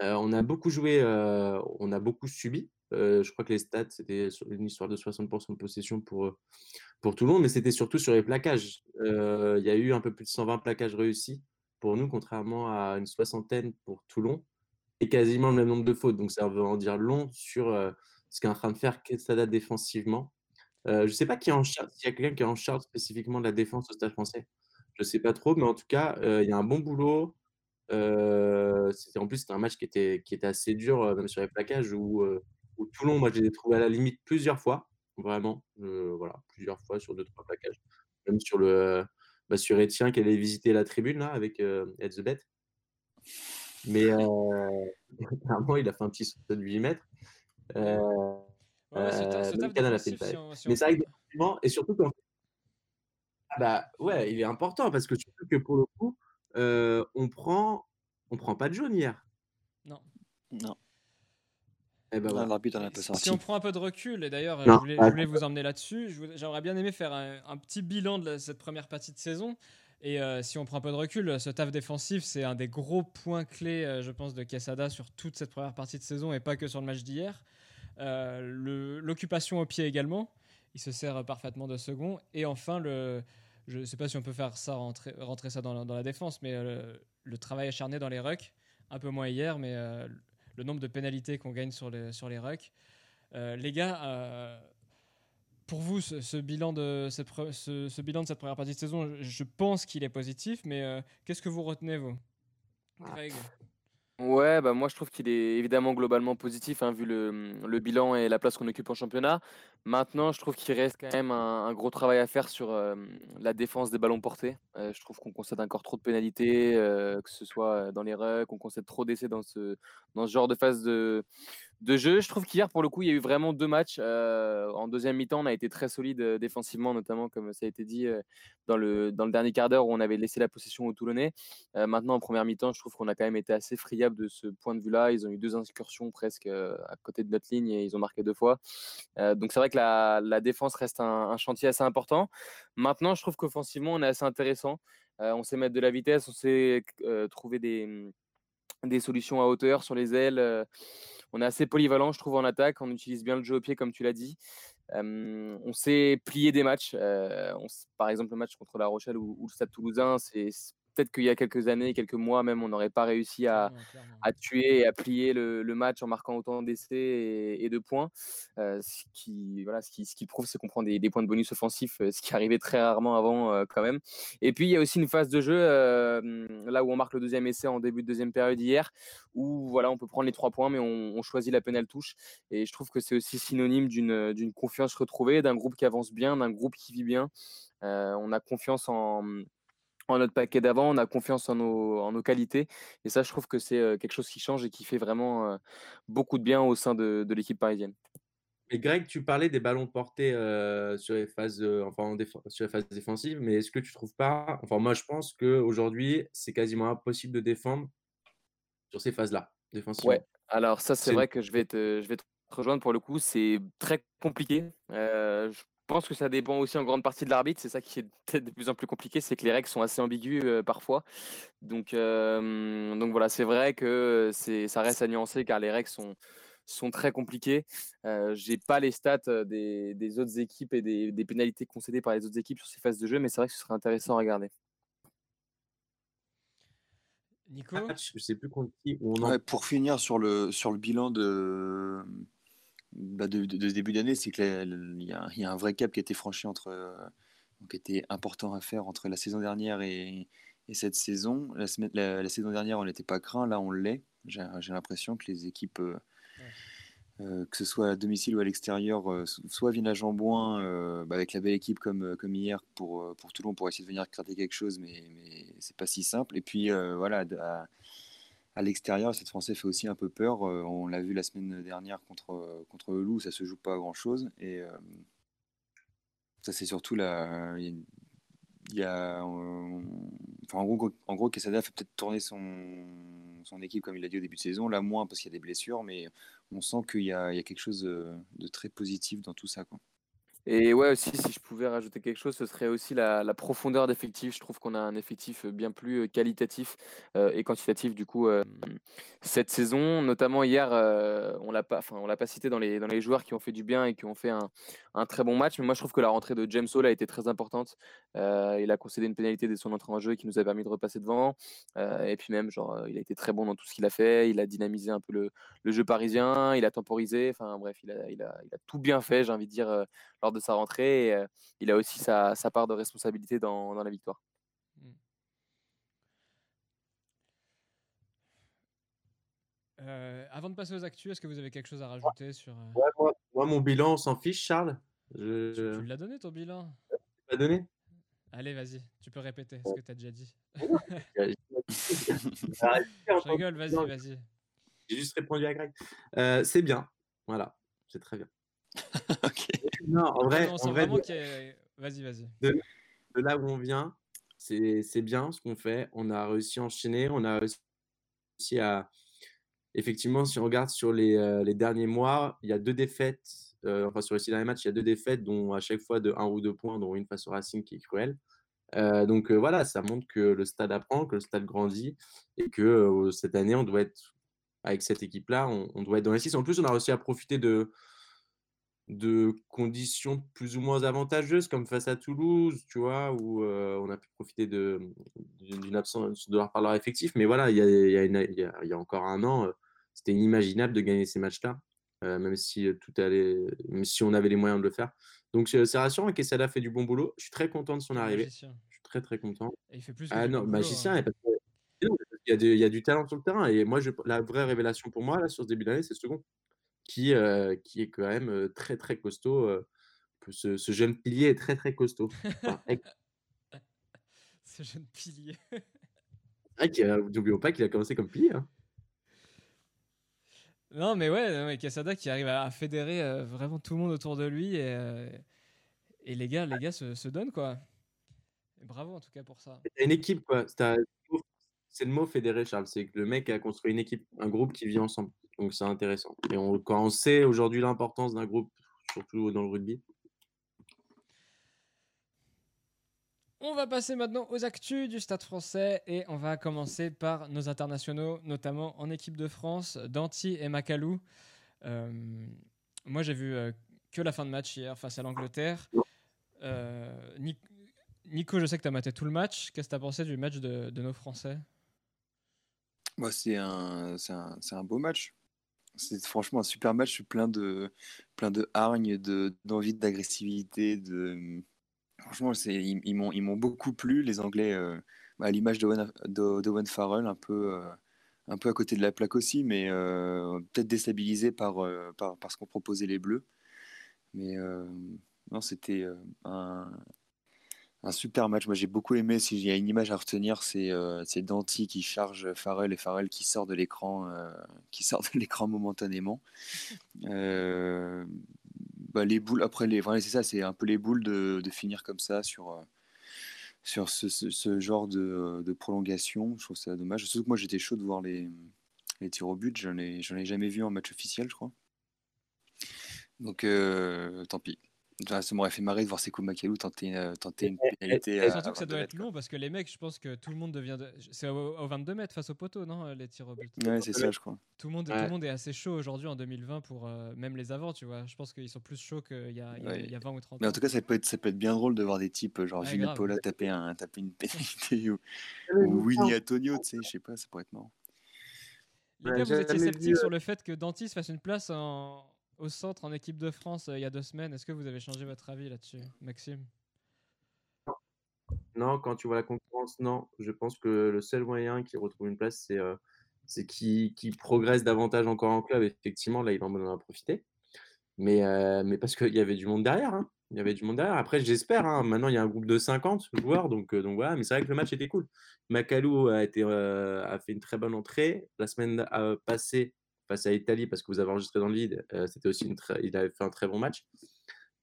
on a beaucoup joué, on a beaucoup subi. je crois que les stats, c'était une histoire de 60% de possession pour, pour monde, mais c'était surtout sur les plaquages. Il y a eu un peu plus de 120 plaquages réussis pour nous, contrairement à une soixantaine pour Toulon et quasiment le même nombre de fautes. Donc ça veut en dire long sur ce qu'est en train de faire Quesada défensivement. je ne sais pas qui est en charge, s'il y a quelqu'un qui est en charge spécifiquement de la défense au Stade français. Je ne sais pas trop, mais en tout cas, il y a un bon boulot. en plus, c'était un match qui était, qui était assez dur, même sur les plaquages, où, où Toulon, moi, je les ai trouvés à la limite plusieurs fois. Vraiment, voilà, plusieurs fois sur deux, trois plaquages. Même sur le bah, sur Etienne qui allait visiter la tribune là, avec euh, Bet. Mais euh, clairement, il a fait un petit saut de 8 mètres. Euh, ouais, euh, le canal a fait une Mais ça arrive et surtout quand. Ah bah ouais, il est important parce que surtout que pour le coup, euh, on prend, on prend pas de jaune hier. Non. Non. Eh ben si on prend un peu de recul, et d'ailleurs, je voulais, je voulais, vous emmener là-dessus, j'aurais bien aimé faire un, un, petit bilan de cette première partie de saison. Et si on prend un peu de recul, ce taf défensif, c'est un des gros points clés, je pense, de Quesada sur toute cette première partie de saison et pas que sur le match d'hier. L'occupation au pied également, il se sert parfaitement de second. Et enfin, je ne sais pas si on peut faire ça, rentrer, ça dans la, dans la défense, mais le, travail acharné dans les rucks, un peu moins hier, mais le nombre de pénalités qu'on gagne sur les, sur les rucks. les gars, pour vous, ce, bilan de cette, ce, bilan de cette première partie de saison, je, pense qu'il est positif, mais euh, qu'est-ce que vous retenez, vous Greg Ouais, bah moi je trouve qu'il est évidemment globalement positif, hein, vu le, bilan et la place qu'on occupe en championnat. Maintenant, je trouve qu'il reste quand même un, gros travail à faire sur euh, la défense des ballons portés. Euh, je trouve qu'on concède encore trop de pénalités, que ce soit dans les rucks, on concède trop d'essais dans ce, dans ce genre de phase de, de jeu. Je trouve qu'hier, pour le coup, il y a eu vraiment deux matchs. Euh, en deuxième mi-temps, on a été très solide euh, défensivement, notamment, comme ça a été dit, euh, dans, le, dans le dernier quart d'heure où on avait laissé la possession aux Toulonnais. maintenant, en première mi-temps, je trouve qu'on a quand même été assez friable de ce point de vue-là. Ils ont eu deux incursions presque à côté de notre ligne et ils ont marqué deux fois. donc, c'est vrai la, défense reste un, chantier assez important. Maintenant, je trouve qu'offensivement, on est assez intéressant. on sait mettre de la vitesse, on sait trouver des, solutions à hauteur sur les ailes on est assez polyvalent, je trouve, en attaque. On utilise bien le jeu au pied, comme tu l'as dit. on sait plier des matchs. par exemple, le match contre La Rochelle ou, ou le Stade Toulousain, c'est peut-être qu'il y a quelques années, quelques mois même, on n'aurait pas réussi à, tuer et à plier le, match en marquant autant d'essais et, de points. Euh, ce, qui, voilà, ce, qui, ce qui prouve, c'est qu'on prend des, points de bonus offensifs, euh, ce qui arrivait très rarement avant euh, quand même. Et puis, il y a aussi une phase de jeu, là où on marque le deuxième essai en début de deuxième période hier, où voilà, on peut prendre les trois points, mais on, choisit la pénale touche. Et je trouve que c'est aussi synonyme d'une confiance retrouvée, d'un groupe qui avance bien, d'un groupe qui vit bien. on a confiance en notre paquet d'avant, on a confiance en nos, en nos, qualités. Et ça, je trouve que c'est quelque chose qui change et qui fait vraiment beaucoup de bien au sein de, de l'équipe parisienne. Et Greg, tu parlais des ballons portés sur, les phases, enfin, sur les phases défensives, mais est-ce que tu trouves pas, enfin moi je pense qu'aujourd'hui c'est quasiment impossible de défendre sur ces phases-là, défensives. Ouais, alors ça c'est vrai que je vais, te, je vais te rejoindre pour le coup, c'est très compliqué. Euh, je pense que ça dépend aussi en grande partie de l'arbitre. C'est ça qui est peut-être de plus en plus compliqué, c'est que les règles sont assez ambiguës euh, parfois. Donc, euh, donc voilà, c'est vrai que c'est, ça reste à nuancer car les règles sont, sont très compliquées. Euh, j'ai pas les stats euh, des, des autres équipes et des, des, pénalités concédées par les autres équipes sur ces phases de jeu, mais c'est vrai que ce serait intéressant à regarder. Nico? Je sais plus contre qui. pour finir sur le, sur le bilan de, bah, de, ce début d'année, c'est qu'il y, y, a un vrai cap qui a été franchi entre, euh, qui était important à faire entre la saison dernière et, et cette saison. La, la, saison dernière, on n'était pas craint, là on l'est. J'ai l'impression que les équipes, euh, euh, que ce soit à domicile ou à l'extérieur, soit viennent à Jambouin bah, avec la belle équipe comme, comme hier pour, pour Toulon pour essayer de venir gratter quelque chose, mais, mais c'est pas si simple. Et puis voilà, à, à l'extérieur, cette Français fait aussi un peu peur. Euh, on l'a vu la semaine dernière contre, contre le Loup, ça se joue pas à grand chose. Et euh, ça, c'est surtout la. Il y a. en gros, en gros, fait peut-être tourner son, son équipe comme il l'a dit au début de saison. Là, moins parce qu'il y a des blessures, mais on sent qu'il y y a quelque chose de, très positif dans tout ça. Et ouais, aussi, si je pouvais rajouter quelque chose, ce serait aussi la, profondeur d'effectif. Je trouve qu'on a un effectif bien plus qualitatif et quantitatif du coup cette saison. Notamment hier, on l'a l'a pas cité dans les dans les joueurs qui ont fait du bien et qui ont fait un, un très bon match. Mais moi, je trouve que la rentrée de James Hall a été très importante. il a concédé une pénalité dès son entrée en jeu qui nous a permis de repasser devant. et puis même, genre, il a été très bon dans tout ce qu'il a fait. Il a dynamisé un peu le, le jeu parisien. Il a temporisé. Enfin bref, il a, il a, tout bien fait, j'ai envie de dire, de sa rentrée. Euh, il a aussi sa, part de responsabilité dans, la victoire. Hmm. Euh, avant de passer aux actus, est-ce que vous avez quelque chose à rajouter sur euh, moi, mon bilan, on s'en fiche, Charles. Je... Tu, l'as donné ton bilan? Tu l'as donné? Allez, vas-y, tu peux répéter ce que tu as déjà dit. je rigole, vas-y, vas-y. J'ai juste répondu à Greg. c'est bien, voilà, c'est très bien. ok. Non, en vrai, vas-y, vas-y. De, là où on vient, c'est bien ce qu'on fait. On a réussi à enchaîner, on a réussi à. Effectivement, si on regarde sur les, euh, les derniers mois, il y a deux défaites. Euh, enfin, sur les six derniers matchs, il y a deux défaites, dont à chaque fois de un ou deux points, dont une face au Racing qui est cruelle. donc voilà, ça montre que le stade apprend, que le stade grandit et que cette année, on doit être avec cette équipe-là, on, doit être dans les 6. En plus, on a réussi à profiter de, de conditions plus ou moins avantageuses, comme face à Toulouse, tu vois, où on a pu profiter d'une absence de leur part leur effectif. Mais voilà, il y a, y, y a, encore un an, c'était inimaginable de gagner ces matchs-là, même si tout allait, même si on avait les moyens de le faire. Donc c'est rassurant, Quesada fait du bon boulot. Je suis très content de son arrivée. Je suis très très content. Et il fait plus ah non, magicien, hein. il, y a il y a du talent sur le terrain. Et moi, je, la vraie révélation pour moi, là, sur ce début d'année, c'est ce second, qui, qui est quand même très très costaud. Ce, ce, jeune pilier est très très costaud. ce jeune pilier. N'oublions pas qu'il a commencé comme pilier. Hein. Non, mais ouais, mais Casada qui arrive à fédérer euh, vraiment tout le monde autour de lui et, euh, et les gars, les gars se, se donnent quoi. bravo en tout cas pour ça. C'est une équipe quoi. C'est le mot fédérer, Charles. C'est que le mec a construit une équipe, un groupe qui vit ensemble. Donc c'est intéressant. Et on, quand on sait aujourd'hui l'importance d'un groupe, surtout dans le rugby, On va passer maintenant aux actus du Stade français et on va commencer par nos internationaux, notamment en équipe de France, Danti et Macalou. Euh, moi, j'ai vu euh, que la fin de match hier face à l'Angleterre. Euh, Nico, je sais que tu as maté tout le match. Qu'est-ce que tu as pensé du match de, nos Français? Moi, c'est un, un, un, beau match. C'est franchement un super match plein de, plein de hargne, d'envie, d'agressivité, de Franchement, ils, ils m'ont beaucoup plu, les Anglais, euh, à l'image d'Owen Farrell, un peu, euh, un peu à côté de la plaque aussi, mais euh, peut-être déstabilisé par, par, ce qu'ont proposé les Bleus. Mais non, c'était un, un super match. Moi, j'ai beaucoup aimé. S'il y a une image à retenir, c'est c'est Danti qui charge Farrell et Farrell qui sort de l'écran, qui sort de l'écran momentanément. Bah, les boules, après, les, c'est ça, c'est un peu les boules de, de finir comme ça sur, euh, sur ce, ce, genre de, de, prolongation. Je trouve ça dommage. Surtout que moi, j'étais chaud de voir les, les tirs au but. Je n'en ai, jamais vu en match officiel, je crois. Donc, euh, tant pis ça m'aurait fait marrer de voir Sekou Makalou tenter, euh, tenter une pénalité. Et, surtout que ça doit être long parce que les mecs, je pense que tout le monde devient. C'est au, 22 mètres face au poteau, non Les tirs au but? Ouais, c'est ça, je crois. Tout le monde, tout le monde est assez chaud aujourd'hui en 2020 pour euh, même les avants, tu vois. Je pense qu'ils sont plus chauds qu'il y, a, il y a 20 ou 30 Mais en tout cas, ça peut être, ça peut être bien drôle de voir des types genre Jimmy Paula taper, un, taper une pénalité ou, ou Winnie Antonio, tu sais, je sais pas, ça pourrait être marrant. Les gars, vous étiez sceptiques sur le fait que Dantis fasse une place en, au centre en équipe de France euh, il y a deux semaines. Est-ce que vous avez changé votre avis là-dessus, Maxime? Non, quand tu vois la concurrence, non. Je pense que le seul moyen qu'il retrouve une place, c'est euh, qu'il progresse davantage encore en club. Effectivement, là, il en a profité. Mais, euh, mais parce qu'il y avait du monde derrière. Hein. Il y avait du monde derrière. Après, j'espère. Hein. Maintenant, il y a un groupe de 50 joueurs. Donc, donc voilà. Mais c'est vrai que le match était cool. Macalou a, été, a fait une très bonne entrée. La semaine passée, face à l'Italie parce que vous avez enregistré dans le vide. Euh, c'était aussi une il avait fait un très bon match.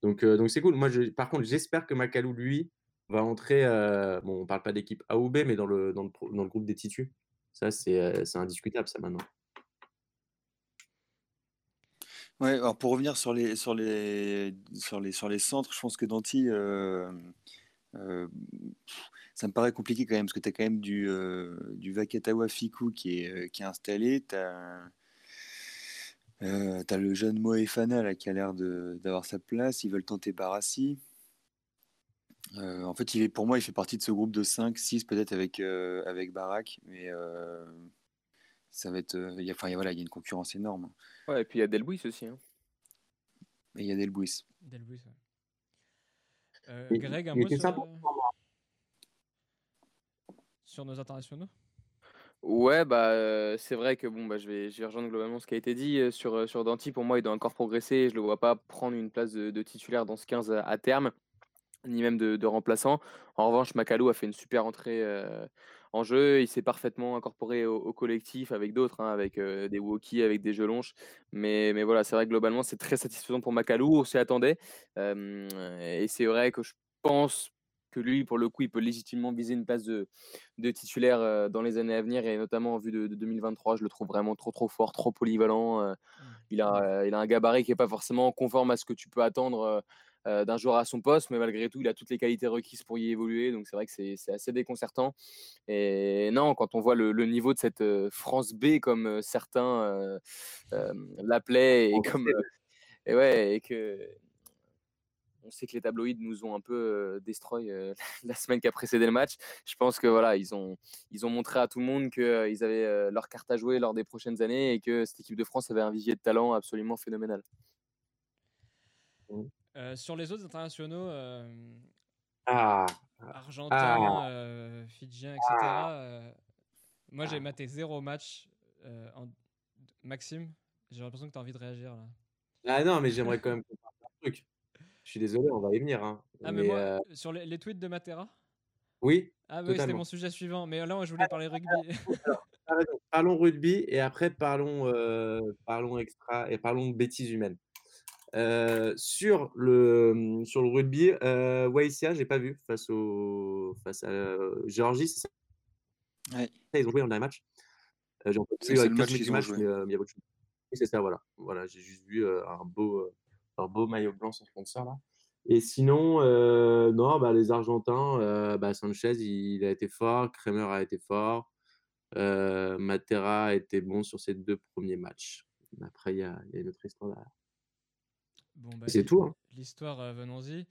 Donc euh, donc c'est cool. Moi, je, par contre, j'espère que Macalou lui va entrer. Euh, bon, on parle pas d'équipe A ou B, mais dans le dans le, groupe des titus. Ça, c'est indiscutable, ça maintenant. Ouais, alors pour revenir sur les, sur les, sur les, sur les centres, je pense que Danti, ça me paraît compliqué quand même, parce que tu as quand même du, du Vakatawa Fiku qui est, qui est installé, euh, t'as le jeune Moefana là, qui a l'air d'avoir sa place. Ils veulent tenter Barassi. Euh, en fait, il est, pour moi, il fait partie de ce groupe de 5, 6 peut-être avec, euh, avec Barak. Mais ça va être. y a, enfin, voilà, il y a une concurrence énorme. Ouais, et puis il y a Delbuis aussi. Hein. Et il y a Delbuis. Delbuis, ouais. Greg, un mot sur, sur nos internationaux? Ouais, bah, c'est vrai que bon, bah, je vais, je rejoindre globalement ce qui a été dit sur, sur Danti. Pour moi, il doit encore progresser. Je le vois pas prendre une place de, titulaire dans ce 15 à, terme, ni même de, remplaçant. En revanche, Macalou a fait une super entrée en jeu. Il s'est parfaitement incorporé au, collectif avec d'autres, hein, avec des Woki, avec des Gelonches. Mais, mais voilà, c'est vrai que globalement, c'est très satisfaisant pour Macalou. On s'y attendait. et c'est vrai que je pense que lui, pour le coup, il peut légitimement viser une place de, de titulaire euh, dans les années à venir et notamment en vue de, 2023. Je le trouve vraiment trop, trop fort, trop polyvalent. Euh, mmh. il, a, il a un gabarit qui n'est pas forcément conforme à ce que tu peux attendre d'un joueur à son poste, mais malgré tout, il a toutes les qualités requises pour y évoluer. Donc c'est vrai que c'est assez déconcertant. Et non, quand on voit le, niveau de cette France B, comme certains l'appelaient, et comme et ouais, et que on sait que les tabloïds nous ont un peu destroy la semaine qui a précédé le match. Je pense que voilà, ils ont, ils ont montré à tout le monde qu'ils avaient leur carte à jouer lors des prochaines années et que cette équipe de France avait un vivier de talent absolument phénoménal. Mmh. sur les autres internationaux, ah. argentins, ah. fidjiens, etc. Ah. moi, j'ai maté zéro match. En... Maxime, j'ai l'impression que tu as envie de réagir là. Ah non, mais j'aimerais quand même un truc. Je suis désolé, on va y venir. Hein. Ah, mais, moi, euh sur les, tweets de Matera? Oui. Ah, oui, c'était mon sujet suivant. Mais là, je voulais parler rugby. parlons rugby et après, parlons, euh, parlons extra et parlons de bêtises humaines. Euh, sur, le, mmh, sur le rugby, euh, Waïsia, j'ai pas vu face, au, face à Géorgie. C'est ça? Ouais. Ils ont joué en dernier match. j'ai c'est le match qu'ils ont joué. Mais, mais, c'est ça, voilà. voilà j'ai juste vu un beau leur beau maillot blanc sans sponsor là. Et sinon, euh, non, bah, les Argentins, euh, bah, Sanchez, il, a été fort, Kremer a été fort, euh, Matera a été bon sur ses deux premiers matchs. Après, il y, a, une autre histoire derrière. Bon, bah, c'est tout. Hein. L'histoire, venons-y.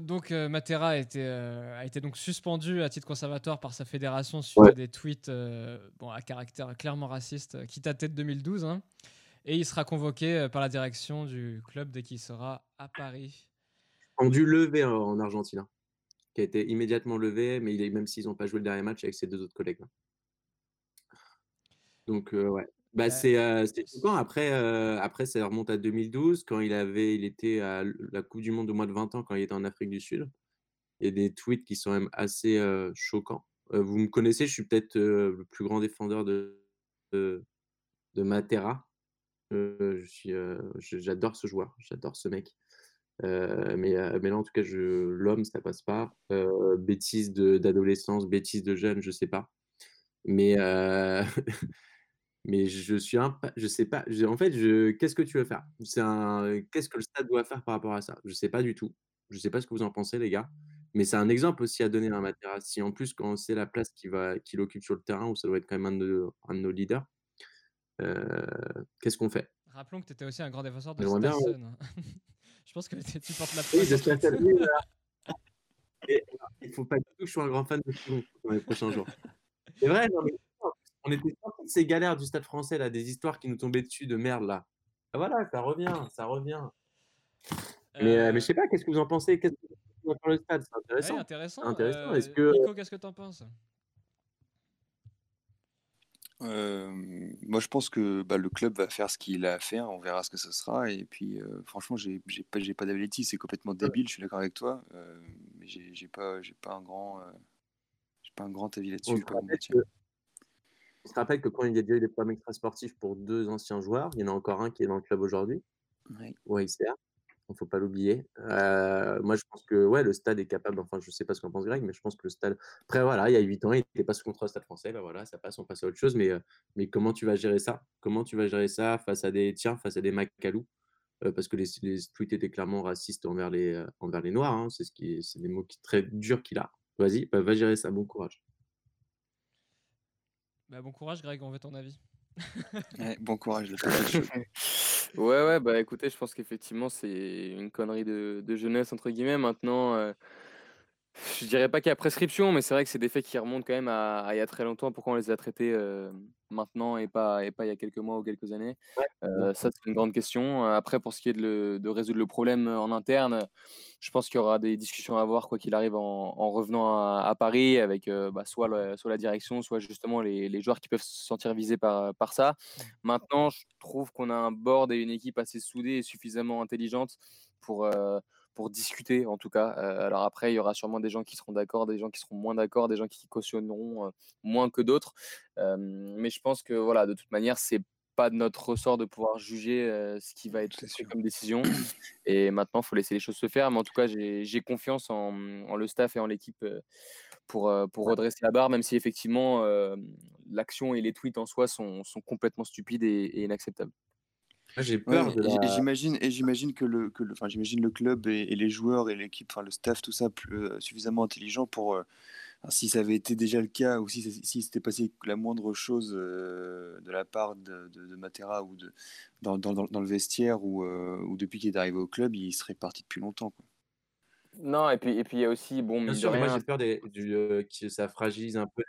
donc Matera a été, a été donc suspendu à titre conservatoire par sa fédération suite à des tweets bon, à caractère clairement raciste qui dataient de 2012. Hein. Et il sera convoqué euh, par la direction du club dès qu'il sera à Paris. On dû lever en Argentine, hein, qui a été immédiatement levé, mais il est, même s'ils n'ont pas joué le dernier match avec ses deux autres collègues. Hein. Donc, euh, ouais. Bah, c'est euh, Après, après, ça remonte à 2012, quand il, avait, il était à la Coupe du Monde au mois de 20 ans, quand il était en Afrique du Sud. Il y a des tweets qui sont même assez choquants. vous me connaissez, je suis peut-être le plus grand défendeur de, de, de Matera j'adore ce joueur, j'adore ce mec. mais, mais là, en tout cas, l'homme, ça passe pas. bêtise d'adolescence, bêtise de jeune, je sais pas. Mais, je suis un, je sais pas. en fait, qu'est-ce que tu veux faire? Qu'est-ce que le stade doit faire par rapport à ça? Je sais pas du tout. Je sais pas ce que vous en pensez, les gars. Mais c'est un exemple aussi à donner à Matera. Si en plus, quand c'est la place qu'il qu'il occupe sur le terrain, où ça doit être quand même un de, nos leaders, euh, qu'est-ce qu'on fait? Rappelons que tu étais aussi un grand défenseur de Stasson. je pense que tu portes la Oui, de il ne faut pas du tout que je sois un grand fan de Toulon dans les prochains jours. C'est vrai, on était sortis de ces galères du stade français, là, des histoires qui nous tombaient dessus de merde, là. Ah, voilà, ça revient, ça revient. Mais, euh, mais je sais pas, qu'est-ce que vous en pensez? Qu'est-ce que vous en le stade? C'est intéressant. intéressant. intéressant. Est-ce que... Nico, qu'est-ce que tu en penses? Moi, je pense que bah, le club va faire ce qu'il a à faire. On verra ce que ce sera. Et puis, franchement, j'ai pas, pas d'avaliti. C'est complètement débile. Je suis d'accord avec toi. mais j'ai pas, pas un grand, pas un grand avis là-dessus. On, se rappelle que quand il y a déjà eu des problèmes extrasportifs pour deux anciens joueurs, il y en a encore un qui est dans le club aujourd'hui. Ouais, il ne faut pas l'oublier. moi, je pense que ouais, le stade est capable, enfin, je ne sais pas ce qu'en pense Greg, mais je pense que le stade. Après, voilà, il y a 8 ans, il n'était pas sous contrôle stade français, ben voilà, ça passe, on passe à autre chose, mais, mais comment tu vas gérer ça? Comment tu vas gérer ça face à des tiens, face à des Macalou Parce que les, les tweets étaient clairement racistes envers les, envers les Noirs, hein, c'est ce qui, c'est des mots qui, très durs qu'il a. Vas-y, bah, va gérer ça, bon courage. Bah, bon courage, Greg, on veut ton avis. bon courage. Ouais, ouais, bah écoutez, je pense qu'effectivement, c'est une connerie de, jeunesse, entre guillemets. Maintenant, euh, je dirais pas qu'il y a prescription, mais c'est vrai que c'est des faits qui remontent quand même à, il y a très longtemps. Pourquoi on les a traités euh, maintenant et pas, et pas il y a quelques mois ou quelques années? Euh, Ça, c'est une grande question. Après, pour ce qui est de, de résoudre le problème en interne, je pense qu'il y aura des discussions à avoir, quoi qu'il arrive, en, revenant à, Paris, avec bah, soit, soit la direction, soit justement les, les, joueurs qui peuvent se sentir visés par, par ça. Maintenant, je trouve qu'on a un board et une équipe assez soudée et suffisamment intelligente pour, pour discuter, en tout cas. alors après, il y aura sûrement des gens qui seront d'accord, des gens qui seront moins d'accord, des gens qui cautionneront moins que d'autres. mais je pense que, voilà, de toute manière, c'est pas de notre ressort de pouvoir juger ce qui va être pris comme décision. Et maintenant, il faut laisser les choses se faire. Mais en tout cas, j'ai confiance en, le staff et en l'équipe pour, pour redresser la barre, même si effectivement, l'action et les tweets en soi sont, sont complètement stupides et, inacceptables. J'ai peur de j'imagine, et j'imagine que le, que le, enfin, j'imagine le club et, les joueurs et l'équipe, enfin le staff, tout ça, plus, suffisamment intelligent pour, si ça avait été déjà le cas ou si, si s'était passé la moindre chose de la part de, de, Matera ou de, dans, dans, dans, le vestiaire ou, ou depuis qu'il est arrivé au club, il serait parti depuis longtemps. Quoi. Non, et puis et puis il y a aussi bon, Bien sûr, moi j'ai peur des, du, que ça fragilise un peu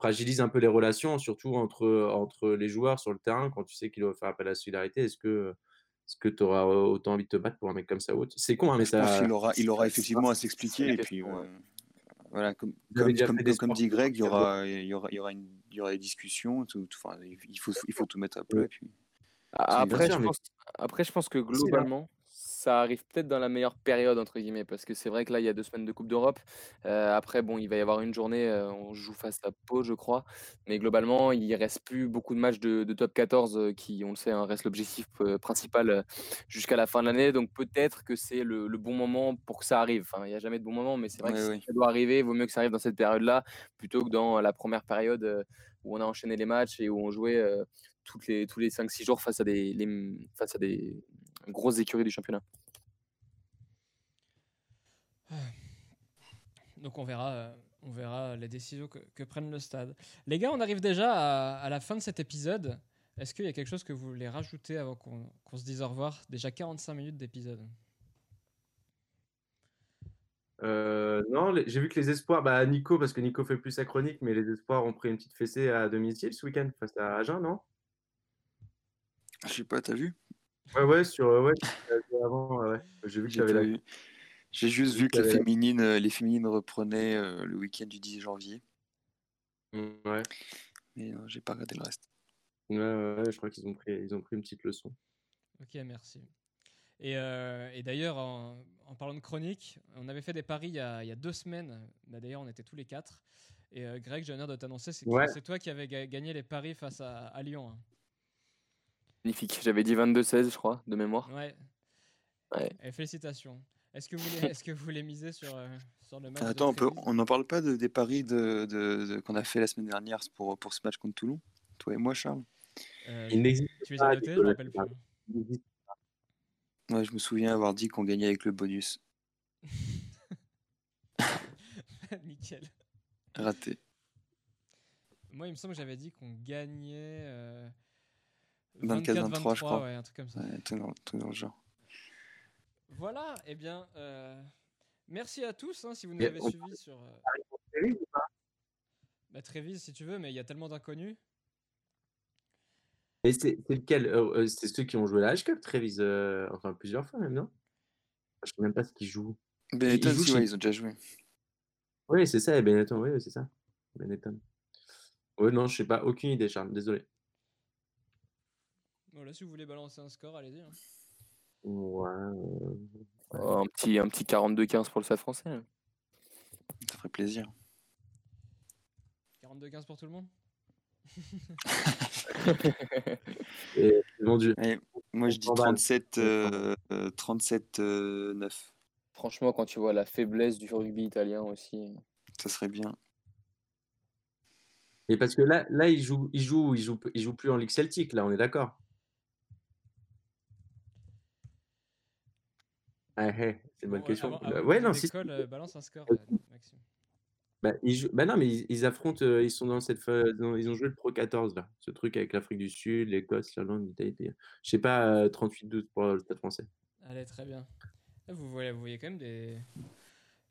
fragilise un peu les relations, surtout entre, entre les joueurs sur le terrain, quand tu sais qu'il doit faire appel à la solidarité. Est-ce que est-ce que tu auras autant envie de te battre pour un mec comme ça ou C'est con, hein, mais ça. il aura, il aura effectivement à s'expliquer. Et puis, voilà, comme, comme, comme, dit Greg, il y aura, il y aura, il y aura, une, il y aura des discussions. Tout, enfin, il, faut, il faut tout mettre à plat. Puis... Après, je pense, après, je pense que globalement, ça arrive peut-être dans la meilleure période, entre guillemets, parce que c'est vrai que là, il y a deux semaines de Coupe d'Europe. Euh, après, bon, il va y avoir une journée, euh, on joue face à Pau, je crois. Mais globalement, il reste plus beaucoup de matchs de, top 14 euh, qui, on le sait, hein, reste l'objectif principal jusqu'à la fin de l'année. Donc peut-être que c'est le, bon moment pour que ça arrive. Enfin, il n'y a jamais de bon moment, mais c'est vrai que si ça doit arriver, il vaut mieux que ça arrive dans cette période-là plutôt que dans la première période où on a enchaîné les matchs et où on jouait toutes les, tous les 5-6 jours face à des, face à des, grosse écurie du championnat. Donc on verra, euh, on verra les décisions que, prennent le stade. Les gars, on arrive déjà à, la fin de cet épisode. Est-ce qu'il y a quelque chose que vous voulez rajouter avant qu'on se dise au revoir? Déjà 45 minutes d'épisode. Euh, non, j'ai vu que les espoirs, bah Nico, parce que Nico fait plus sa chronique, mais les espoirs ont pris une petite fessée à domicile ce week-end face à Agen, non? Je sais pas, t'as vu? Ouais, ouais, sur. Ouais, avant, ouais. J'ai vu que j'avais la. J'ai juste vu que les féminines, euh, les féminines reprenaient euh, le week-end du 10 janvier. Mmh, ouais. Mais non, j'ai pas regardé le reste. Ouais, ouais, je crois qu'ils ont pris, ils ont pris une petite leçon. Ok, merci. Et, euh, et d'ailleurs, en, en, parlant de chronique, on avait fait des paris il y a, il y a deux semaines. Bah, d'ailleurs, on était tous les quatre. Et Greg, j'ai l'honneur de t'annoncer, c'est toi qui avais gagné les paris face à, à Lyon. Hein. Magnifique. J'avais dit 22-16, je crois, de mémoire. Ouais. ouais. félicitations. Est-ce que, vous est-ce que vous voulez miser sur, euh, sur le match Attends, on n'en parle pas de, des paris de, de, qu'on a fait la semaine dernière pour, pour ce match contre Toulon? Toi et moi, Charles euh, Il n'existe Tu les as notés? Je me rappelle plus. Ouais, je me souviens avoir dit qu'on gagnait avec le bonus. Nickel. Raté. Moi, il me semble que j'avais dit qu'on gagnait. Euh... 24-23, je crois. Ouais, un truc comme ça. tout, dans, le genre. Voilà, et eh bien, euh, merci à tous hein, si vous nous avez suivis sur. Euh... Bah, Trévis, si tu veux, mais il y a tellement d'inconnus. Et c'est lequel euh, euh, C'est ceux qui ont joué la H-Cup, Trévis Enfin, plusieurs fois même, non? Je sais même pas ce qu'ils jouent. Benetton, ils, ils ont déjà joué. Oui, c'est ça, Benetton, oui, c'est ça. Benetton. Oui, non, je sais pas, aucune idée, Charles, désolé. Voilà, si vous voulez balancer un score, allez-y. Hein. Ouais. Oh, un petit, un petit 42-15 pour le Stade français. Hein. Ça ferait plaisir. 42-15 pour tout le monde? Et, vendu. moi, je dis 37, 37 9. Franchement, quand tu vois la faiblesse du rugby italien aussi. Ça serait bien. Et parce que là, là il joue, il joue, il joue, il joue plus en Ligue Celtique, là, on est d'accord? Ah, c'est une bonne question. ouais, non, si. Euh, balance un score, euh, Maxime. Bah, ils bah non, mais ils, affrontent, euh, ils sont dans cette ils ont joué le Pro 14 là, ce truc avec l'Afrique du Sud, l'Écosse, l'Irlande, l'Italie. Je sais pas, 38-12 pour le Stade Français. Allez, très bien. Vous voyez, vous voyez quand même des,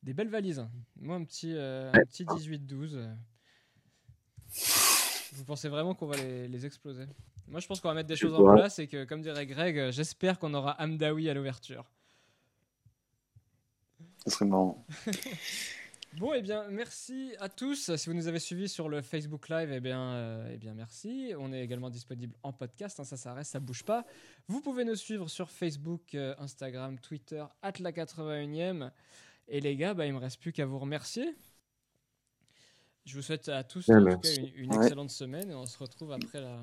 des belles valises. Hein. Moi, un petit, petit 18-12. Vous pensez vraiment qu'on va les, les, exploser? Moi, je pense qu'on va mettre des choses en place et que, comme dirait Greg, j'espère qu'on aura Amdawi à l'ouverture. Ce serait marrant. Bon, et eh bien, merci à tous. Si vous nous avez suivis sur le Facebook Live, eh bien, euh, eh bien merci. On est également disponible en podcast. Hein, ça, ça reste, ça bouge pas. Vous pouvez nous suivre sur Facebook, euh, Instagram, Twitter, at la 81e. Et les gars, bah, il me reste plus qu'à vous remercier. Je vous souhaite à tous une, excellente semaine et on se retrouve après la.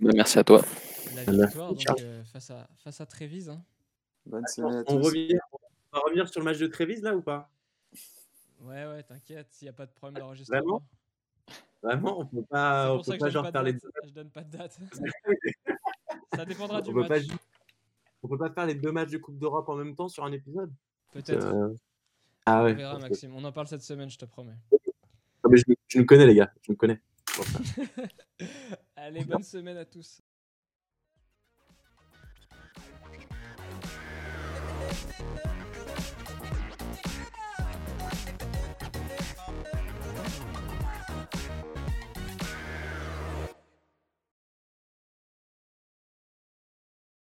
Bah, merci à toi. La victoire donc, euh, face à face à Trévise. Hein. Bonne semaine à tous. On revient, on va revenir sur le match de Trévis là ou pas? Ouais, ouais, t'inquiète, s'il n'y a pas de problème d'enregistrement. Vraiment? Vraiment On peut pas, on peut pas genre faire les. Je donne pas de date. Ça dépendra du peut match. Pas, on peut pas faire les deux matchs de Coupe d'Europe en même temps sur un épisode? Peut-être. euh... Ah ouais. On verra, Maxime. On en parle cette semaine, je te promets. Non, mais je, je nous connais, les gars. Je nous connais. Allez, bonne semaine à tous.